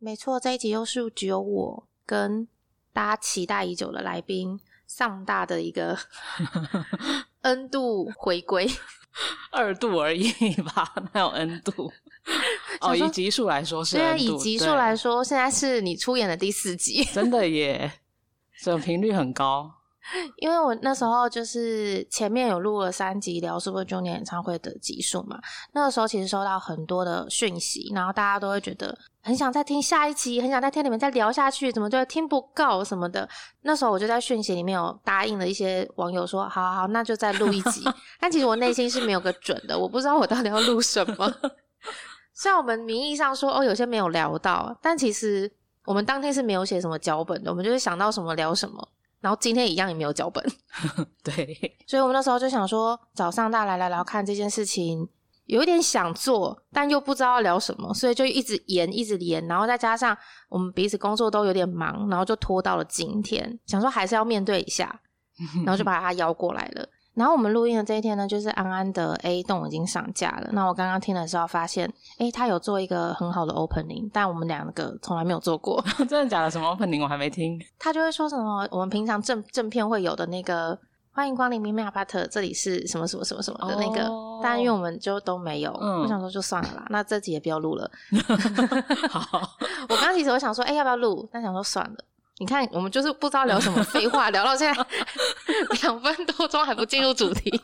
没错，这一集又是只有我跟大家期待已久的来宾上大的一个 N 度回归，二度而已吧，哪有 N 度？哦，以集数来说是，对啊，以集数来说，现在是你出演的第四集，真的耶，这频率很高。因为我那时候就是前面有录了三集聊 Super Junior 演唱会的集数嘛，那个时候其实收到很多的讯息，然后大家都会觉得很想再听下一集，很想在听里面再聊下去，怎么就听不够什么的。那时候我就在讯息里面有答应了一些网友说，好好好，那就再录一集。但其实我内心是没有个准的，我不知道我到底要录什么。虽然我们名义上说哦有些没有聊到，但其实我们当天是没有写什么脚本的，我们就是想到什么聊什么。然后今天一样也没有脚本，对，所以我们那时候就想说，早上大家来聊聊看这件事情，有一点想做，但又不知道要聊什么，所以就一直延，一直延，然后再加上我们彼此工作都有点忙，然后就拖到了今天，想说还是要面对一下，然后就把他邀过来了。然后我们录音的这一天呢，就是安安的 A 栋已经上架了。那我刚刚听的时候发现，哎，他有做一个很好的 opening，但我们两个从来没有做过。真的假的？什么 opening 我还没听。他就会说什么我们平常正正片会有的那个欢迎光临咪咪阿巴特，这里是什么什么什么什么的那个，但因为我们就都没有，我想说就算了啦，那这集也不要录了。好，我刚其实我想说，哎，要不要录？但想说算了。你看，我们就是不知道聊什么 废话，聊到现在两分多钟还不进入主题。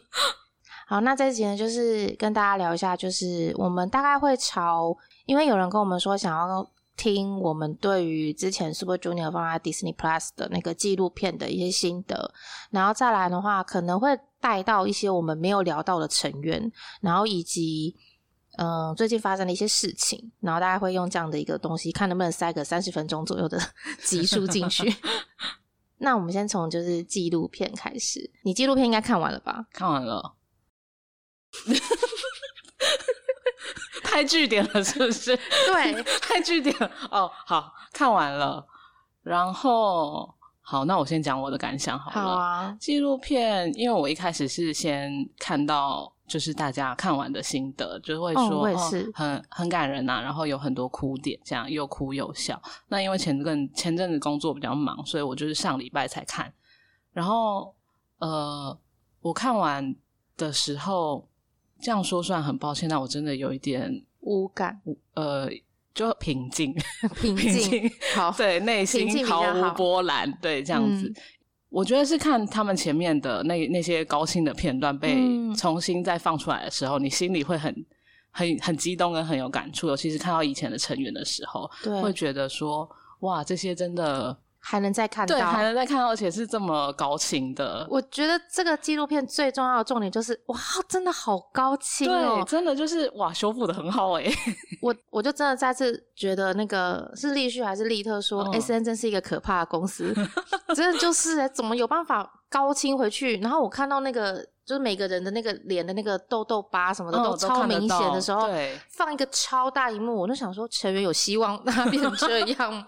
好，那这集呢，就是跟大家聊一下，就是我们大概会朝，因为有人跟我们说想要听我们对于之前 Super Junior 放在 Disney Plus 的那个纪录片的一些心得，然后再来的话，可能会带到一些我们没有聊到的成员，然后以及。嗯，最近发生的一些事情，然后大家会用这样的一个东西，看能不能塞个三十分钟左右的 集数进去。那我们先从就是纪录片开始，你纪录片应该看完了吧？看完了，太据点了，是不是？对，拍据点哦。好看完了，然后好，那我先讲我的感想好了。好啊，纪录片，因为我一开始是先看到。就是大家看完的心得，就会说哦很很感人呐，然后有很多哭点，这样又哭又笑。那因为前阵前阵子工作比较忙，所以我就是上礼拜才看。然后呃，我看完的时候，这样说算很抱歉，但我真的有一点无感，呃，就平静，平静，好，对，内心毫无波澜，对，这样子。我觉得是看他们前面的那那些高清的片段被重新再放出来的时候，你心里会很很很激动跟很有感触。尤其是看到以前的成员的时候，会觉得说哇，这些真的。还能再看到，对，还能再看到，而且是这么高清的。我觉得这个纪录片最重要的重点就是，哇，真的好高清哦，真的就是哇，修复的很好哎。我我就真的再次觉得，那个是立旭还是利特说，S N 真是一个可怕的公司，真的就是怎么有办法高清回去？然后我看到那个，就是每个人的那个脸的那个痘痘疤什么的都超明显的时候，放一个超大荧幕，我就想说，成员有希望 让它变成这样吗？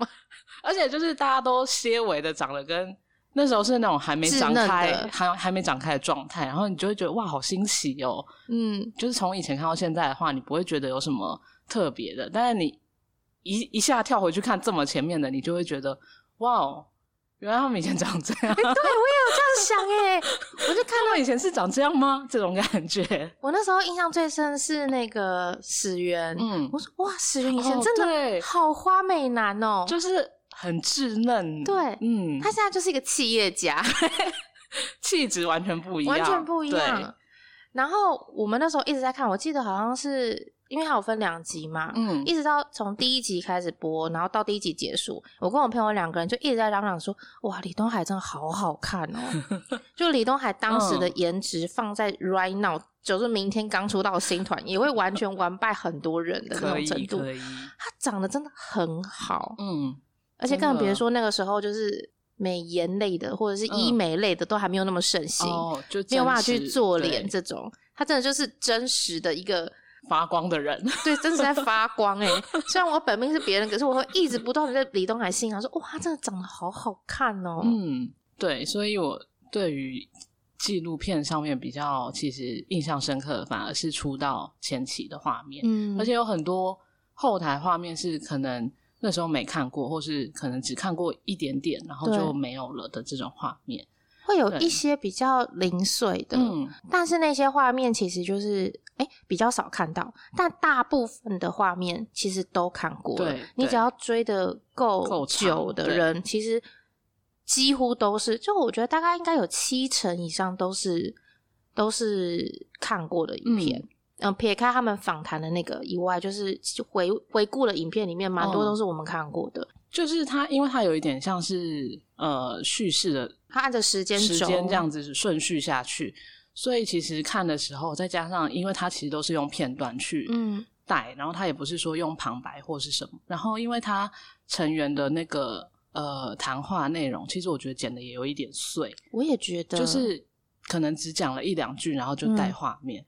而且就是大家都些微的长得跟那时候是那种还没长开，还还没长开的状态，然后你就会觉得哇，好新奇哦。嗯，就是从以前看到现在的话，你不会觉得有什么特别的，但是你一一下跳回去看这么前面的，你就会觉得哇，原来他们以前长这样。对，我也有这样想哎，我就看到以前是长这样吗？这种感觉。我那时候印象最深是那个史源，嗯，我说哇，史源以前真的好花美男哦，就是。很稚嫩，对，嗯，他现在就是一个企业家，气质完全不一样，完全不一样。然后我们那时候一直在看，我记得好像是因为它有分两集嘛，嗯，一直到从第一集开始播，然后到第一集结束，我跟我朋友两个人就一直在嚷嚷说：“哇，李东海真的好好看哦！”就李东海当时的颜值放在 right now，就是明天刚出道新团也会完全完败很多人的那种程度。他长得真的很好，嗯。而且更别说那个时候，就是美颜类的或者是医美类的都还没有那么盛行，哦就没有办法去做脸这种。他真的就是真实的一个发光的人，对，真实在发光哎。虽然我本命是别人，可是我会一直不断的在李东海心上说：“哇，真的长得好好看哦。”嗯，对，所以我对于纪录片上面比较其实印象深刻的，反而是出道前期的画面，嗯，而且有很多后台画面是可能。那时候没看过，或是可能只看过一点点，然后就没有了的这种画面。会有一些比较零碎的，但是那些画面其实就是哎比较少看到，但大部分的画面其实都看过。对，你只要追的够久的人，其实几乎都是。就我觉得大概应该有七成以上都是都是看过的影片。嗯，撇开他们访谈的那个以外，就是回回顾了影片里面蛮多都是我们看过的。就是它，因为它有一点像是呃叙事的，它按着时间时间这样子顺序下去，所以其实看的时候，再加上因为它其实都是用片段去嗯带，然后它也不是说用旁白或是什么，然后因为它成员的那个呃谈话内容，其实我觉得剪的也有一点碎，我也觉得，就是可能只讲了一两句，然后就带画面。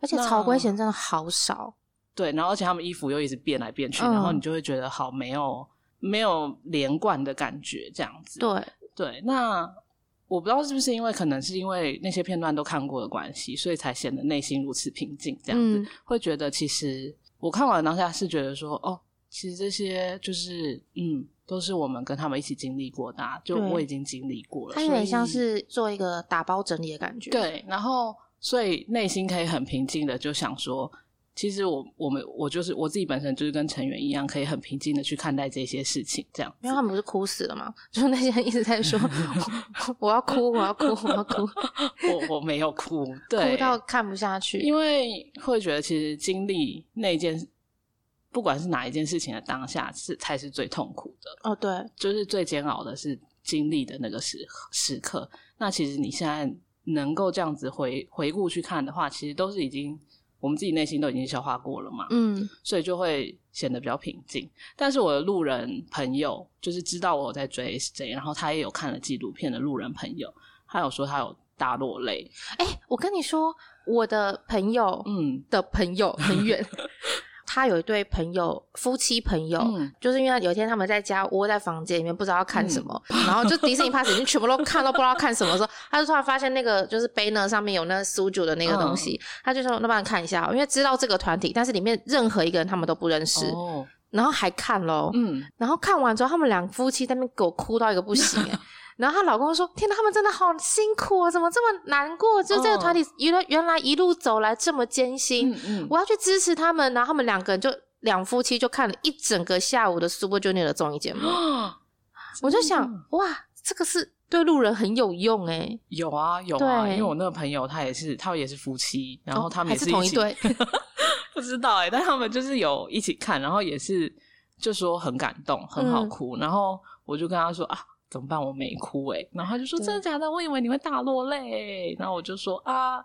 而且曹圭贤真的好少，对，然后而且他们衣服又一直变来变去，然后你就会觉得好没有没有连贯的感觉，这样子。对对，那我不知道是不是因为可能是因为那些片段都看过的关系，所以才显得内心如此平静，这样子会觉得其实我看完当下是觉得说，哦，其实这些就是嗯，都是我们跟他们一起经历过的，就我已经经历过了，它有点像是做一个打包整理的感觉。对，然后。所以内心可以很平静的就想说，其实我我们我就是我自己本身就是跟成员一样，可以很平静的去看待这些事情，这样。因为他们不是哭死了吗？就是那些人一直在说，我要哭，我要哭，我要哭。我我没有哭，对 哭到看不下去，因为会觉得其实经历那件，不管是哪一件事情的当下，是才是最痛苦的。哦，对，就是最煎熬的是经历的那个时时刻。那其实你现在。能够这样子回回顾去看的话，其实都是已经我们自己内心都已经消化过了嘛，嗯，所以就会显得比较平静。但是我的路人朋友就是知道我在追 SJ，然后他也有看了纪录片的路人朋友，他有说他有大落泪。哎，我跟你说，我的朋友，嗯，的朋友很远。他有一对朋友，夫妻朋友，就是因为有一天他们在家窝在房间里面，不知道要看什么，然后就迪士尼 pass 已经全部都看都不知道看什么，时候他就突然发现那个就是 banner 上面有那苏九的那个东西，他就说那帮人看一下，因为知道这个团体，但是里面任何一个人他们都不认识，然后还看喽，嗯，然后看完之后，他们两夫妻在那边给我哭到一个不行，哎。然后她老公说：“天哪，他们真的好辛苦啊，怎么这么难过？就这个团体原来原来一路走来这么艰辛，我要去支持他们。然后他们两个人就两夫妻就看了一整个下午的 Super Junior 的综艺节目。我就想，哇，这个是对路人很有用哎。有啊有啊，因为我那个朋友他也是，他也是夫妻，然后他们也是同一对，不知道哎，但他们就是有一起看，然后也是就说很感动，很好哭。然后我就跟他说啊。”怎么办？我没哭哎，然后他就说：“真的假的？我以为你会大落泪。”然后我就说：“啊。”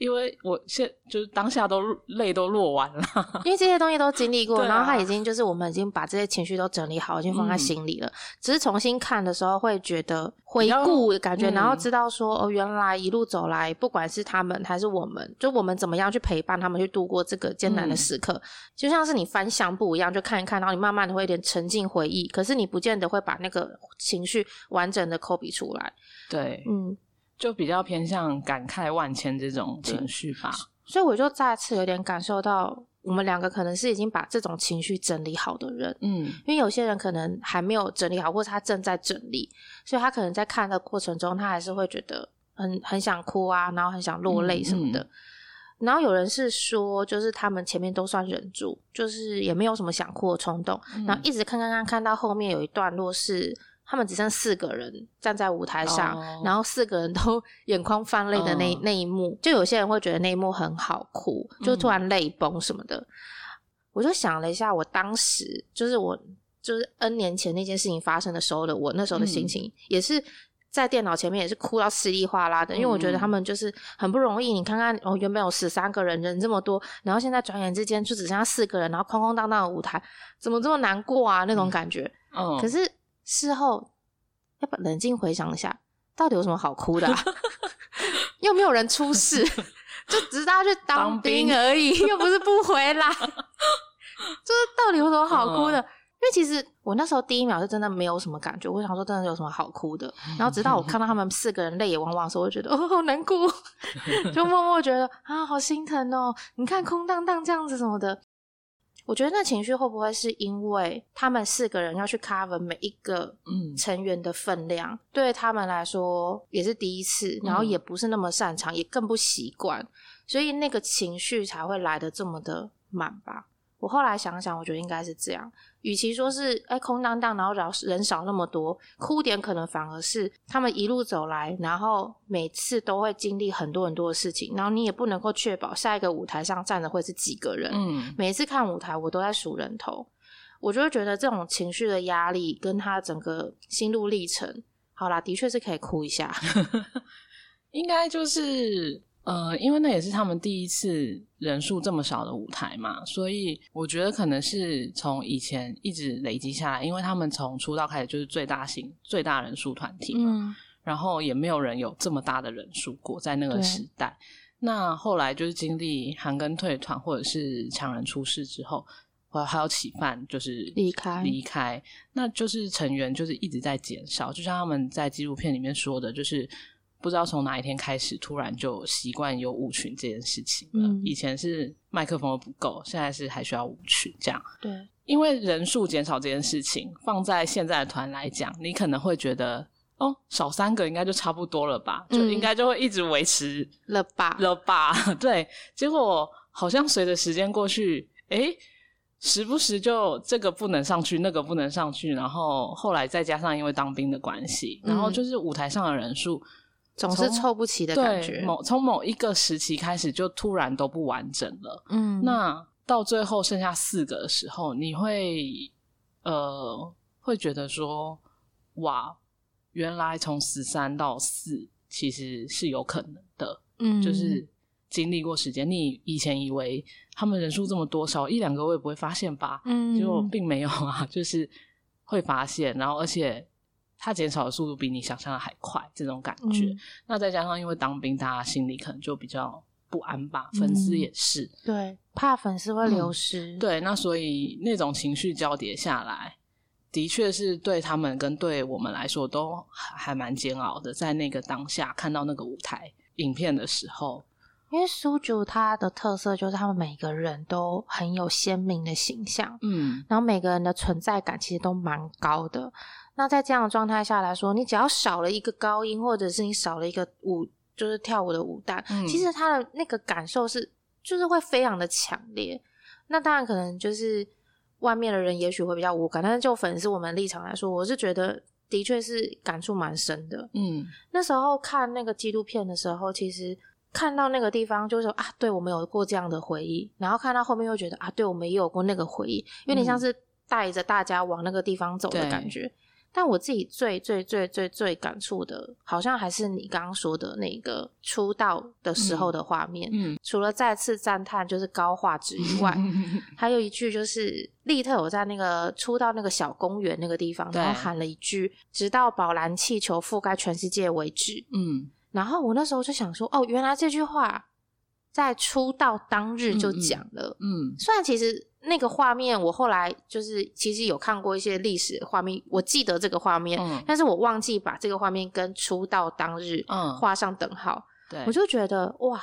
因为我现就是当下都泪都落完了，因为这些东西都经历过，然后他已经就是我们已经把这些情绪都整理好，已经放在心里了。只是重新看的时候会觉得回顾感觉，然后知道说哦，原来一路走来，不管是他们还是我们，就我们怎么样去陪伴他们去度过这个艰难的时刻，就像是你翻相簿一样，就看一看，然后你慢慢的会有点沉浸回忆，可是你不见得会把那个情绪完整的抠笔出来。对，嗯。就比较偏向感慨万千这种情绪吧，所以我就再次有点感受到，我们两个可能是已经把这种情绪整理好的人，嗯，因为有些人可能还没有整理好，或者他正在整理，所以他可能在看的过程中，他还是会觉得很很想哭啊，然后很想落泪什么的。然后有人是说，就是他们前面都算忍住，就是也没有什么想哭的冲动，然后一直看看看看到后面有一段落是。他们只剩四个人站在舞台上，然后四个人都 眼眶泛泪的那那一幕，就有些人会觉得那一幕很好哭，就突然泪崩什么的。我就想了一下，我当时就是我就是 N 年前那件事情发生的时候的我那时候的心情，也是在电脑前面也是哭到稀里哗啦的，因为我觉得他们就是很不容易。你看看哦，原本有十三个人，人这么多，然后现在转眼之间就只剩下四个人，然后空空荡荡的舞台，怎么这么难过啊？那种感觉。嗯，可是。事后要不冷静回想一下，到底有什么好哭的？又没有人出事，就只是大家去当兵而已，又不是不回来。就是到底有什么好哭的？因为其实我那时候第一秒是真的没有什么感觉，我想说真的有什么好哭的。然后直到我看到他们四个人泪眼汪汪的时候，我就觉得哦好难过，就默默觉得啊好心疼哦。你看空荡荡这样子什么的。我觉得那情绪会不会是因为他们四个人要去 cover 每一个成员的分量，对他们来说也是第一次，然后也不是那么擅长，也更不习惯，所以那个情绪才会来的这么的满吧。我后来想想，我觉得应该是这样。与其说是哎空荡荡，然后人人少那么多，哭点可能反而是他们一路走来，然后每次都会经历很多很多的事情，然后你也不能够确保下一个舞台上站的会是几个人。嗯，每次看舞台，我都在数人头，我就会觉得这种情绪的压力跟他整个心路历程，好啦，的确是可以哭一下，应该就是。呃，因为那也是他们第一次人数这么少的舞台嘛，所以我觉得可能是从以前一直累积下来，因为他们从出道开始就是最大型、最大人数团体嘛，然后也没有人有这么大的人数过在那个时代。那后来就是经历韩庚退团或者是强人出事之后，还有起范就是离开离开，那就是成员就是一直在减少，就像他们在纪录片里面说的，就是。不知道从哪一天开始，突然就习惯有舞群这件事情了。以前是麦克风不够，现在是还需要舞群这样。对，因为人数减少这件事情，放在现在的团来讲，你可能会觉得哦，少三个应该就差不多了吧，就应该就会一直维持了吧了吧。对，结果好像随着时间过去，哎，时不时就这个不能上去，那个不能上去，然后后来再加上因为当兵的关系，然后就是舞台上的人数。总是凑不齐的感觉。某从某一个时期开始，就突然都不完整了。嗯，那到最后剩下四个的时候，你会呃会觉得说，哇，原来从十三到四其实是有可能的。嗯，就是经历过时间，你以前以为他们人数这么多，少一两个我也不会发现吧？嗯，结果并没有啊，就是会发现，然后而且。它减少的速度比你想象的还快，这种感觉。那再加上因为当兵，大家心里可能就比较不安吧。粉丝也是，对，怕粉丝会流失。对，那所以那种情绪交叠下来，的确是对他们跟对我们来说都还蛮煎熬的。在那个当下看到那个舞台影片的时候，因为苏九他的特色就是他们每个人都很有鲜明的形象，嗯，然后每个人的存在感其实都蛮高的。那在这样的状态下来说，你只要少了一个高音，或者是你少了一个舞，就是跳舞的舞担，其实他的那个感受是，就是会非常的强烈。那当然可能就是外面的人也许会比较无感，但是就粉丝我们立场来说，我是觉得的确是感触蛮深的。嗯，那时候看那个纪录片的时候，其实看到那个地方就是说啊，对我们有过这样的回忆，然后看到后面又觉得啊，对我们也有过那个回忆，有点像是带着大家往那个地方走的感觉。但我自己最最最最最感触的，好像还是你刚刚说的那个出道的时候的画面。嗯，除了再次赞叹就是高画质以外，还有一句就是利特有在那个出道那个小公园那个地方，然后喊了一句“直到宝蓝气球覆盖全世界为止”。嗯，然后我那时候就想说，哦，原来这句话在出道当日就讲了。嗯，虽然其实。那个画面，我后来就是其实有看过一些历史画面，我记得这个画面，但是我忘记把这个画面跟出道当日画上等号。对，我就觉得哇，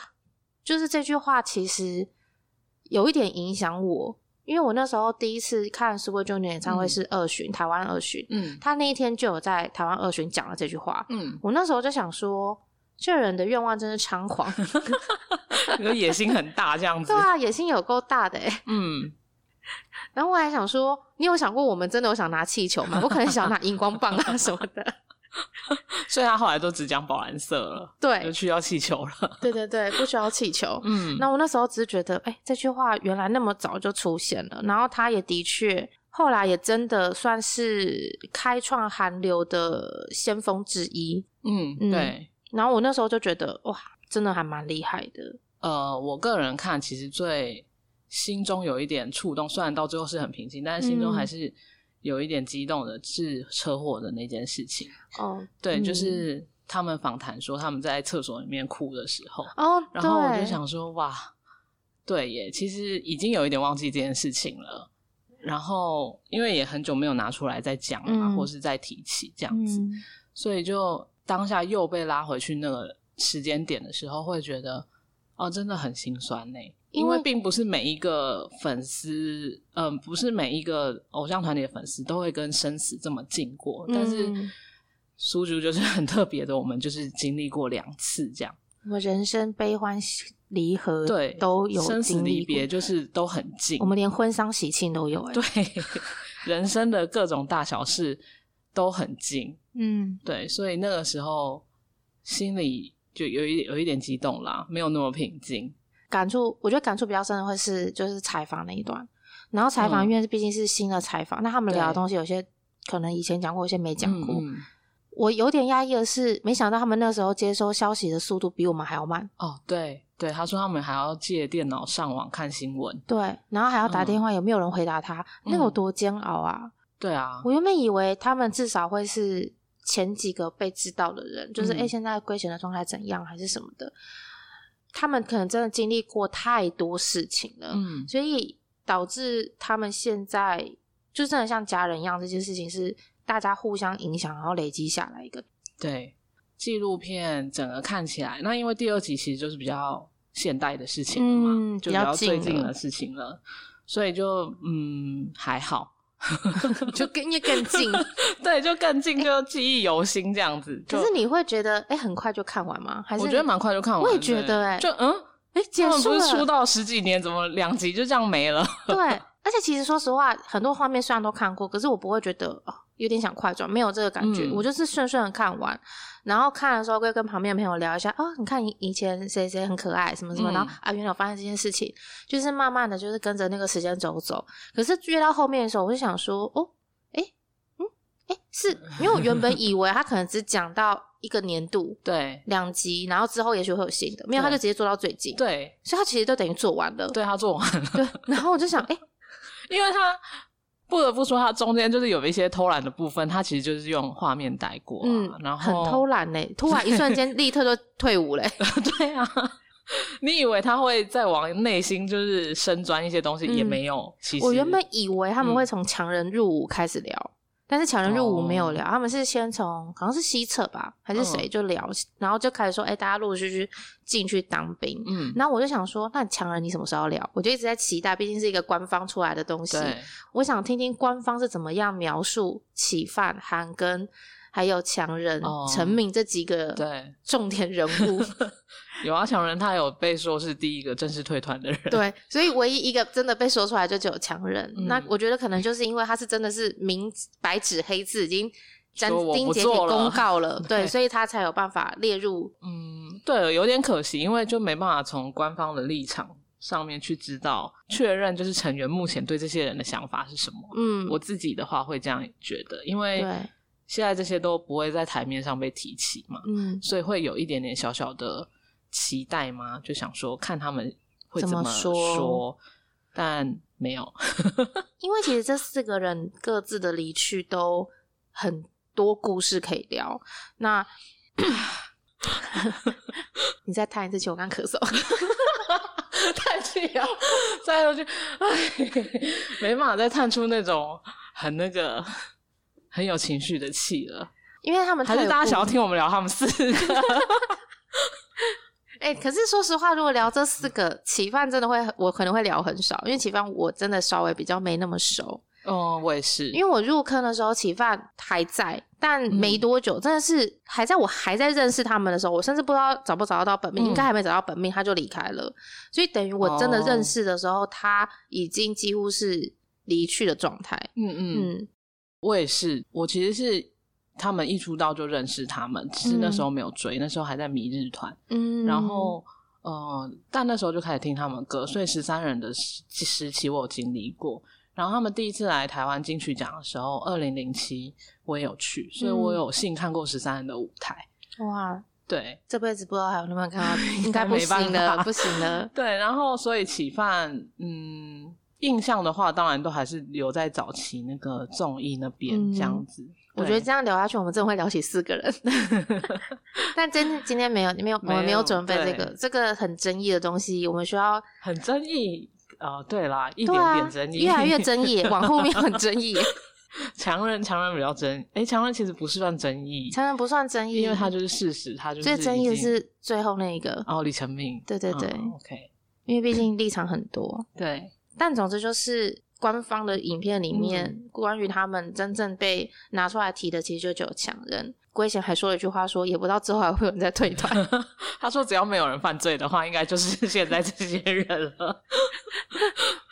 就是这句话其实有一点影响我，因为我那时候第一次看 Super Junior 演唱会是二巡台湾二巡，嗯，他那一天就有在台湾二巡讲了这句话，嗯，我那时候就想说，这人的愿望真是猖狂，有野心很大这样子，对啊，野心有够大的哎，嗯。然后我还想说，你有想过我们真的有想拿气球吗？我可能想拿荧光棒啊什么的。所以他后来都只讲宝蓝色了，对，就需要气球了。对对对，不需要气球。嗯，那我那时候只是觉得，哎，这句话原来那么早就出现了。然后他也的确，后来也真的算是开创韩流的先锋之一。嗯，对。然后我那时候就觉得，哇，真的还蛮厉害的。呃，我个人看，其实最。心中有一点触动，虽然到最后是很平静，但是心中还是有一点激动的，是车祸的那件事情。哦，对，就是他们访谈说他们在厕所里面哭的时候。哦，然后我就想说，哇，对耶，其实已经有一点忘记这件事情了。然后因为也很久没有拿出来再讲嘛，或是再提起这样子，所以就当下又被拉回去那个时间点的时候，会觉得哦，真的很心酸呢。因为并不是每一个粉丝，嗯，不是每一个偶像团体的粉丝都会跟生死这么近过。但是苏竹就是很特别的，我们就是经历过两次这样。我们人生悲欢离合，对，都有生死离别，就是都很近。我们连婚丧喜庆都有，哎，对，人生的各种大小事都很近。嗯，对，所以那个时候心里就有一有一点激动啦，没有那么平静。感触，我觉得感触比较深的会是就是采访那一段，然后采访因为毕竟是新的采访，那他们聊的东西有些可能以前讲过，有些没讲过。我有点压抑的是，没想到他们那时候接收消息的速度比我们还要慢。哦，对对，他说他们还要借电脑上网看新闻，对，然后还要打电话，有没有人回答他？那有多煎熬啊！对啊，我原本以为他们至少会是前几个被知道的人，就是哎，现在归贤的状态怎样，还是什么的。他们可能真的经历过太多事情了，嗯，所以导致他们现在就真的像家人一样。这件事情是大家互相影响，然后累积下来一个。对纪录片整个看起来，那因为第二集其实就是比较现代的事情了嘛，就比较最近的事情了，所以就嗯还好。就更也更近，对，就更近，就记忆犹新这样子。可是你会觉得，哎，很快就看完吗？还是我觉得蛮快就看完。我也觉得，哎，就嗯，哎，结束了。出道十几年，怎么两集就这样没了？对，而且其实说实话，很多画面虽然都看过，可是我不会觉得哦。有点想快转，没有这个感觉，我就是顺顺的看完，然后看的时候会跟旁边的朋友聊一下，哦，你看以以前谁谁很可爱，什么什么，然后啊，原来我发现这件事情，就是慢慢的就是跟着那个时间走走。可是越到后面的时候，我就想说，哦，哎，是因为我原本以为他可能只讲到一个年度，对，两集，然后之后也许会有新的，没有，他就直接做到最近，对，所以他其实都等于做完了，对他做完了，对，然后我就想，哎，因为他。不得不说，他中间就是有一些偷懒的部分，他其实就是用画面带过，嗯，然后很偷懒嘞，突然一瞬间立特就退伍嘞，对啊，你以为他会再往内心就是深钻一些东西，也没有。其实我原本以为他们会从强人入伍开始聊。但是强人入伍没有聊，他们是先从好像是西侧吧，还是谁就聊，然后就开始说，哎，大家陆陆续续进去当兵。嗯，然后我就想说，那强人你什么时候聊？我就一直在期待，毕竟是一个官方出来的东西，我想听听官方是怎么样描述起范韩跟。还有强人、陈敏这几个对重点人物，有啊，强人他有被说是第一个正式退团的人，对，所以唯一一个真的被说出来就只有强人。那我觉得可能就是因为他是真的是明白纸黑字已经斩钉截铁公告了，对，所以他才有办法列入。嗯，对，有点可惜，因为就没办法从官方的立场上面去知道确认，就是成员目前对这些人的想法是什么。嗯，我自己的话会这样觉得，因为。现在这些都不会在台面上被提起嘛，嗯，所以会有一点点小小的期待吗？就想说看他们会怎么说，但没有，因为其实这四个人各自的离去都很多故事可以聊。那 你再叹一次气，我刚咳嗽，叹气啊，再回去，哎，没办法再叹出那种很那个。很有情绪的气了，因为他们还是大家想要听我们聊他们四个。哎，可是说实话，如果聊这四个，启范真的会，我可能会聊很少，因为启范我真的稍微比较没那么熟。哦，我也是，因为我入坑的时候，启范还在，但没多久，真的是还在我还在认识他们的时候，我甚至不知道找不找得到本命，应该还没找到本命，他就离开了。所以等于我真的认识的时候，他已经几乎是离去的状态。嗯嗯。我也是，我其实是他们一出道就认识他们，只是那时候没有追，那时候还在迷日团。嗯，然后呃，但那时候就开始听他们歌，所以十三人的时时期我有经历过。然后他们第一次来台湾金曲奖的时候，二零零七我也有去，所以我有幸看过十三人的舞台。哇，对，这辈子不知道还有能不能看到，应该不行了，不行了。对，然后所以启范，嗯。印象的话，当然都还是留在早期那个综艺那边这样子。我觉得这样聊下去，我们真的会聊起四个人。但真今天没有，没有，我们没有准备这个，这个很争议的东西，我们需要很争议哦，对啦，一点点争议，越来越争议，往后面很争议。强人，强人比较争，哎，强人其实不是算争议，强人不算争议，因为他就是事实，他就是最争议的是最后那一个哦，李成明，对对对，OK。因为毕竟立场很多。对，但总之就是官方的影片里面，关于他们真正被拿出来提的，其实就只有强人。龟贤还说了一句话，说也不知道之后还会有人在退 团。他说只要没有人犯罪的话，应该就是 现在这些人了。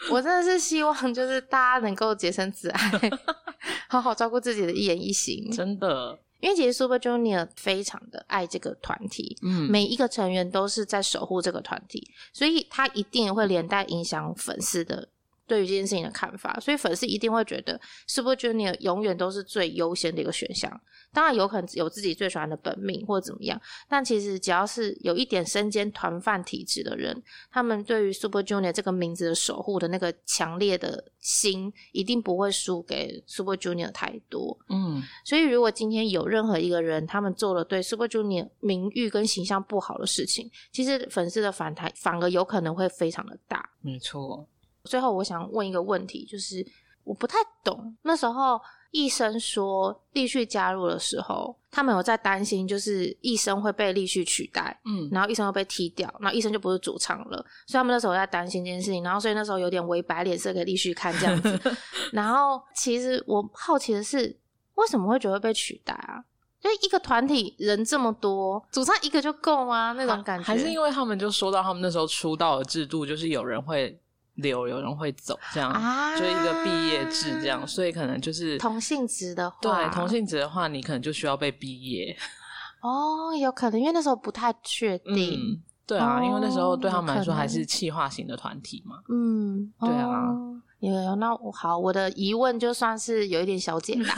我真的是希望，就是大家能够洁身自爱，好好照顾自己的一言一行。真的。因为其实 Super Junior 非常的爱这个团体，嗯，每一个成员都是在守护这个团体，所以他一定会连带影响粉丝的。对于这件事情的看法，所以粉丝一定会觉得 Super Junior 永远都是最优先的一个选项。当然有可能有自己最喜欢的本命或者怎么样，但其实只要是有一点身兼团饭体质的人，他们对于 Super Junior 这个名字的守护的那个强烈的心，一定不会输给 Super Junior 太多。嗯，所以如果今天有任何一个人，他们做了对 Super Junior 名誉跟形象不好的事情，其实粉丝的反弹反而有可能会非常的大。没错。最后，我想问一个问题，就是我不太懂，那时候医生说立旭加入的时候，他们有在担心，就是医生会被立旭取代，嗯，然后医生会被踢掉，然后医生就不是主唱了，所以他们那时候在担心这件事情，然后所以那时候有点为白脸色给立旭看这样子。然后其实我好奇的是，为什么会觉得被取代啊？就一个团体人这么多，主唱一个就够吗？那种感觉，还是因为他们就说到他们那时候出道的制度，就是有人会。留有人会走，这样就一个毕业制，这样，所以可能就是同性质的话，对同性质的话，你可能就需要被毕业。哦，有可能，因为那时候不太确定。对啊，因为那时候对他们来说还是气化型的团体嘛。嗯，对啊。有有，那好，我的疑问就算是有一点小解答，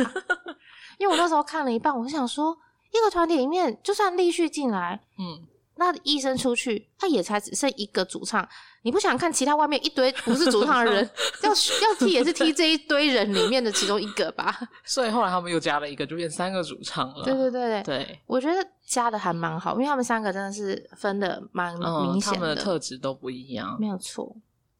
因为我那时候看了一半，我就想说，一个团体里面，就算立旭进来，嗯。那医生出去，他也才只剩一个主唱。你不想看其他外面一堆不是主唱的人，要要踢也是踢这一堆人里面的其中一个吧？所以后来他们又加了一个，就变三个主唱了。对对对对，我觉得加的还蛮好，因为他们三个真的是分的蛮明显的，他们的特质都不一样，没有错。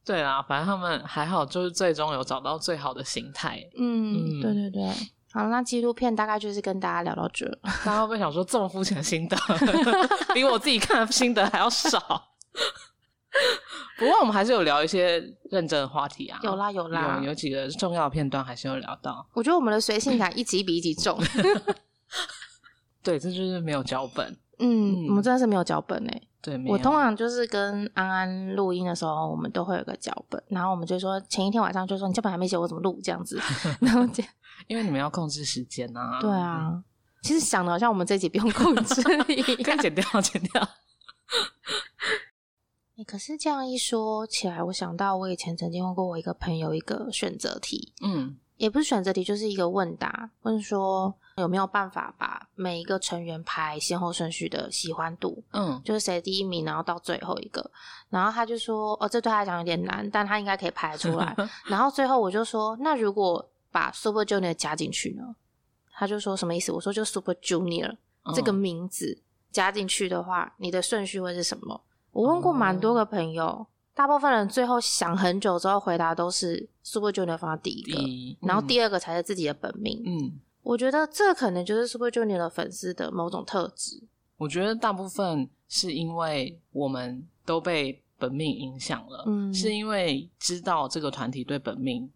对啊，反正他们还好，就是最终有找到最好的形态。嗯，对对对。好，那纪录片大概就是跟大家聊到这。大家会不会想说这么肤浅的心得，比我自己看的心得还要少？不过我们还是有聊一些认真的话题啊。有啦有啦，有有几个重要的片段还是有聊到。我觉得我们的随性感一集比一集重。对，这就是没有脚本。嗯，我们真的是没有脚本哎。对，我通常就是跟安安录音的时候，我们都会有个脚本，然后我们就说前一天晚上就说你脚本还没写，我怎么录这样子，然后这。因为你们要控制时间呐。对啊，其实想的好像我们这集不用控制，可以剪掉，剪掉。可是这样一说起来，我想到我以前曾经问过我一个朋友一个选择题，嗯，也不是选择题，就是一个问答，问说有没有办法把每一个成员排先后顺序的喜欢度，嗯，就是谁第一名，然后到最后一个，然后他就说，哦，这对他来讲有点难，但他应该可以排出来。然后最后我就说，那如果把 Super Junior 加进去呢？他就说什么意思？我说就 Super Junior 这个名字加进去的话，你的顺序会是什么？我问过蛮多个朋友，大部分人最后想很久之后回答都是 Super Junior 放在第一个，然后第二个才是自己的本命。嗯，我觉得这可能就是 Super Junior 的粉丝的某种特质。我觉得大部分是因为我们都被本命影响了，嗯，是因为知道这个团体对本命。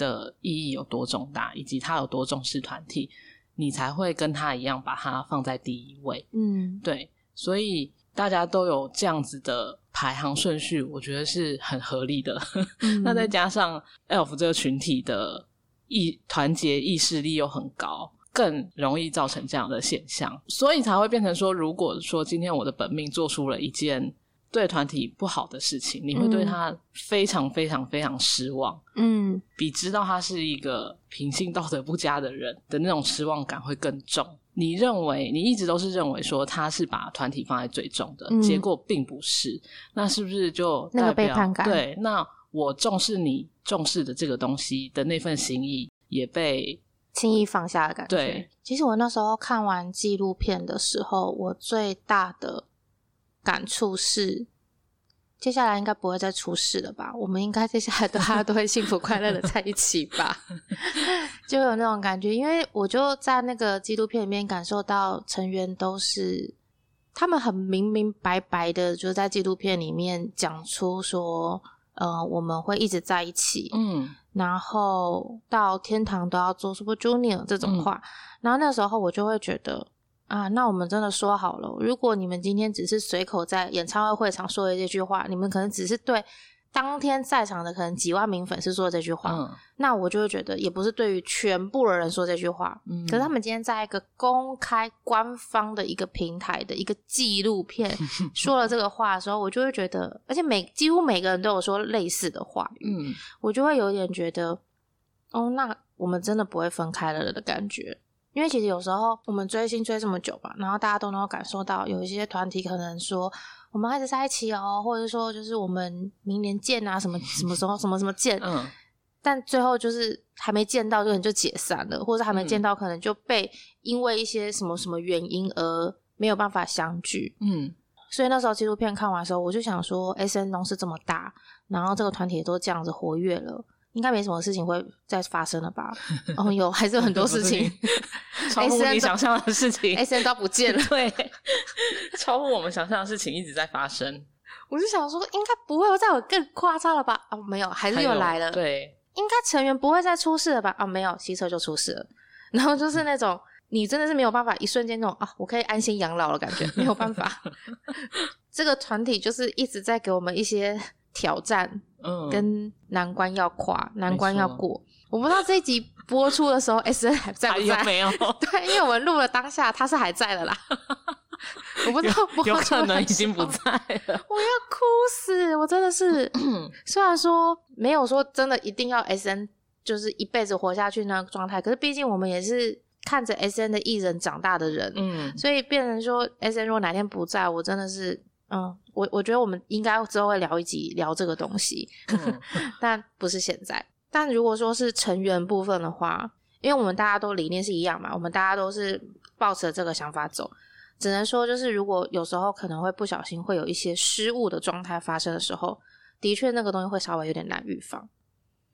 的意义有多重大，以及他有多重视团体，你才会跟他一样把他放在第一位。嗯，对，所以大家都有这样子的排行顺序，我觉得是很合理的。那再加上 Elf 这个群体的意团结意识力又很高，更容易造成这样的现象，所以才会变成说，如果说今天我的本命做出了一件。对团体不好的事情，你会对他非常非常非常失望。嗯，比知道他是一个品性道德不佳的人的那种失望感会更重。你认为你一直都是认为说他是把团体放在最重的，结果并不是。那是不是就那个背叛感？对，那我重视你重视的这个东西的那份心意也被轻易放下的感觉。对，其实我那时候看完纪录片的时候，我最大的。感触是，接下来应该不会再出事了吧？我们应该接下来大家 都会幸福快乐的在一起吧？就有那种感觉，因为我就在那个纪录片里面感受到成员都是他们很明明白白的就在纪录片里面讲出说，呃，我们会一直在一起，嗯，然后到天堂都要做 Super Junior 这种话，然后那时候我就会觉得。啊，那我们真的说好了，如果你们今天只是随口在演唱会会场说的这句话，你们可能只是对当天在场的可能几万名粉丝说这句话，那我就会觉得也不是对于全部的人说这句话。可是他们今天在一个公开官方的一个平台的一个纪录片 说了这个话的时候，我就会觉得，而且每几乎每个人都有说类似的话嗯，我就会有点觉得，哦，那我们真的不会分开了的感觉。因为其实有时候我们追星追这么久吧，然后大家都能够感受到，有一些团体可能说我们还是在一起哦，或者说就是我们明年见啊，什么什么时候什么什么见，嗯，但最后就是还没见到，就可能就解散了，或者还没见到，可能就被因为一些什么什么原因而没有办法相聚，嗯，所以那时候纪录片看完的时候，我就想说，S N 龙是这么大，然后这个团体都这样子活跃了。应该没什么事情会再发生了吧？哦，有还是有很多事情，超乎你想象的事情，S N 都不见了，对，超乎我们想象的事情一直在发生。我就想说，应该不会再有更夸张了吧？哦，没有，还是又来了。对，应该成员不会再出事了吧？哦，没有，骑车就出事了。然后就是那种你真的是没有办法一瞬间那种啊，我可以安心养老了感觉，没有办法。这个团体就是一直在给我们一些。挑战，嗯，跟难关要跨，难关要过。我不知道这一集播出的时候，S N 还在不在？没有。对，因为我们录了当下，他是还在的啦。我不知道，有可能已经不在了。我要哭死！我真的是，虽然说没有说真的一定要 S N 就是一辈子活下去那个状态，可是毕竟我们也是看着 S N 的艺人长大的人，嗯，所以变成说 S N 如果哪天不在我真的是。嗯，我我觉得我们应该之后会聊一集聊这个东西，但不是现在。但如果说是成员部分的话，因为我们大家都理念是一样嘛，我们大家都是抱着这个想法走，只能说就是如果有时候可能会不小心会有一些失误的状态发生的时候，的确那个东西会稍微有点难预防。